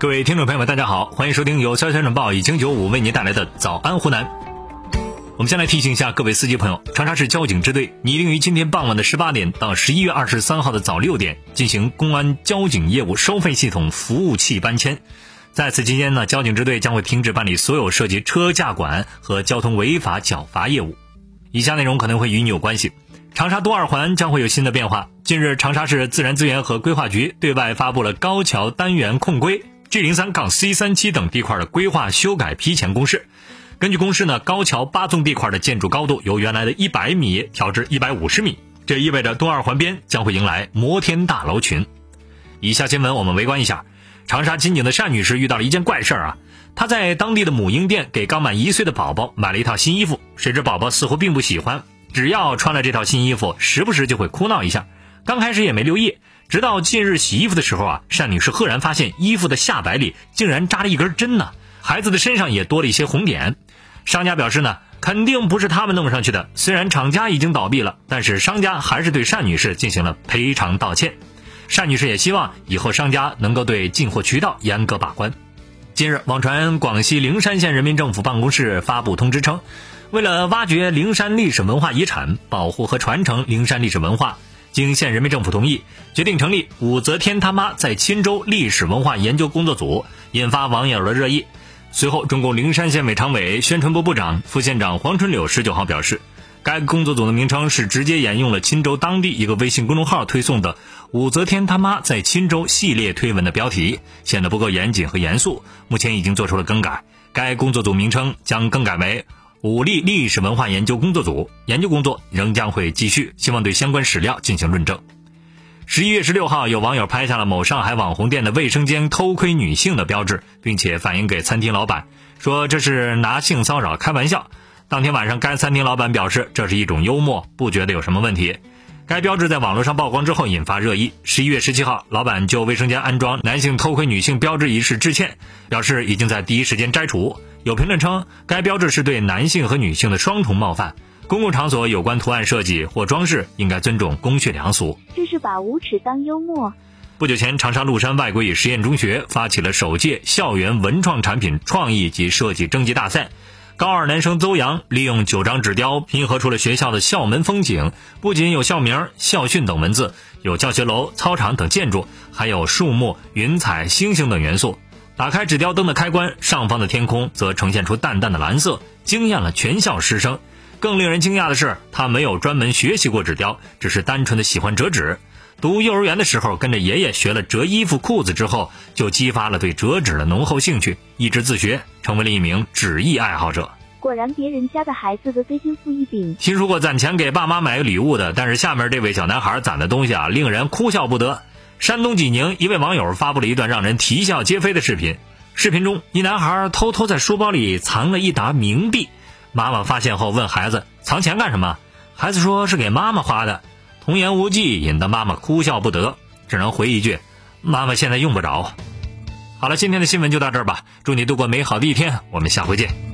各位听众朋友们，大家好，欢迎收听由潇潇晨报以经九五为您带来的早安湖南。我们先来提醒一下各位司机朋友，长沙市交警支队拟定于今天傍晚的十八点到十一月二十三号的早六点进行公安交警业务收费系统服务器搬迁。在此期间呢，交警支队将会停止办理所有涉及车驾管和交通违法缴罚业务。以下内容可能会与你有关系。长沙东二环将会有新的变化。近日，长沙市自然资源和规划局对外发布了高桥单元控规。G 零三杠 C 三七等地块的规划修改批前公示，根据公示呢，高桥八纵地块的建筑高度由原来的一百米调至一百五十米，这意味着东二环边将会迎来摩天大楼群。以下新闻我们围观一下，长沙金井的单女士遇到了一件怪事儿啊，她在当地的母婴店给刚满一岁的宝宝买了一套新衣服，谁知宝宝似乎并不喜欢，只要穿了这套新衣服，时不时就会哭闹一下，刚开始也没留意。直到近日洗衣服的时候啊，单女士赫然发现衣服的下摆里竟然扎了一根针呢，孩子的身上也多了一些红点。商家表示呢，肯定不是他们弄上去的。虽然厂家已经倒闭了，但是商家还是对单女士进行了赔偿道歉。单女士也希望以后商家能够对进货渠道严格把关。近日，网传广西灵山县人民政府办公室发布通知称，为了挖掘灵山历史文化遗产，保护和传承灵山历史文化。经县人民政府同意，决定成立武则天他妈在钦州历史文化研究工作组，引发网友的热议。随后，中共灵山县委常委、宣传部部长、副县长黄春柳十九号表示，该工作组的名称是直接沿用了钦州当地一个微信公众号推送的“武则天他妈在钦州”系列推文的标题，显得不够严谨和严肃。目前已经做出了更改，该工作组名称将更改为。武力历史文化研究工作组研究工作仍将会继续，希望对相关史料进行论证。十一月十六号，有网友拍下了某上海网红店的卫生间偷窥女性的标志，并且反映给餐厅老板，说这是拿性骚扰开玩笑。当天晚上，该餐厅老板表示这是一种幽默，不觉得有什么问题。该标志在网络上曝光之后引发热议。十一月十七号，老板就卫生间安装男性偷窥女性标志一事致歉，表示已经在第一时间摘除。有评论称，该标志是对男性和女性的双重冒犯。公共场所有关图案设计或装饰应该尊重公序良俗。这是把无耻当幽默。不久前，长沙麓山外国语实验中学发起了首届校园文创产品创意及设计征集大赛。高二男生邹阳利用九张纸雕拼合出了学校的校门风景，不仅有校名、校训等文字，有教学楼、操场等建筑，还有树木、云彩、星星等元素。打开纸雕灯的开关，上方的天空则呈现出淡淡的蓝色，惊艳了全校师生。更令人惊讶的是，他没有专门学习过纸雕，只是单纯的喜欢折纸。读幼儿园的时候，跟着爷爷学了折衣服、裤子之后，就激发了对折纸的浓厚兴趣，一直自学，成为了一名纸艺爱好者。果然，别人家的孩子都非天赋异禀。听说过攒钱给爸妈买礼物的，但是下面这位小男孩攒的东西啊，令人哭笑不得。山东济宁一位网友发布了一段让人啼笑皆非的视频，视频中一男孩偷偷在书包里藏了一沓冥币，妈妈发现后问孩子藏钱干什么，孩子说是给妈妈花的。童言无忌，引得妈妈哭笑不得，只能回一句：“妈妈现在用不着。”好了，今天的新闻就到这儿吧，祝你度过美好的一天，我们下回见。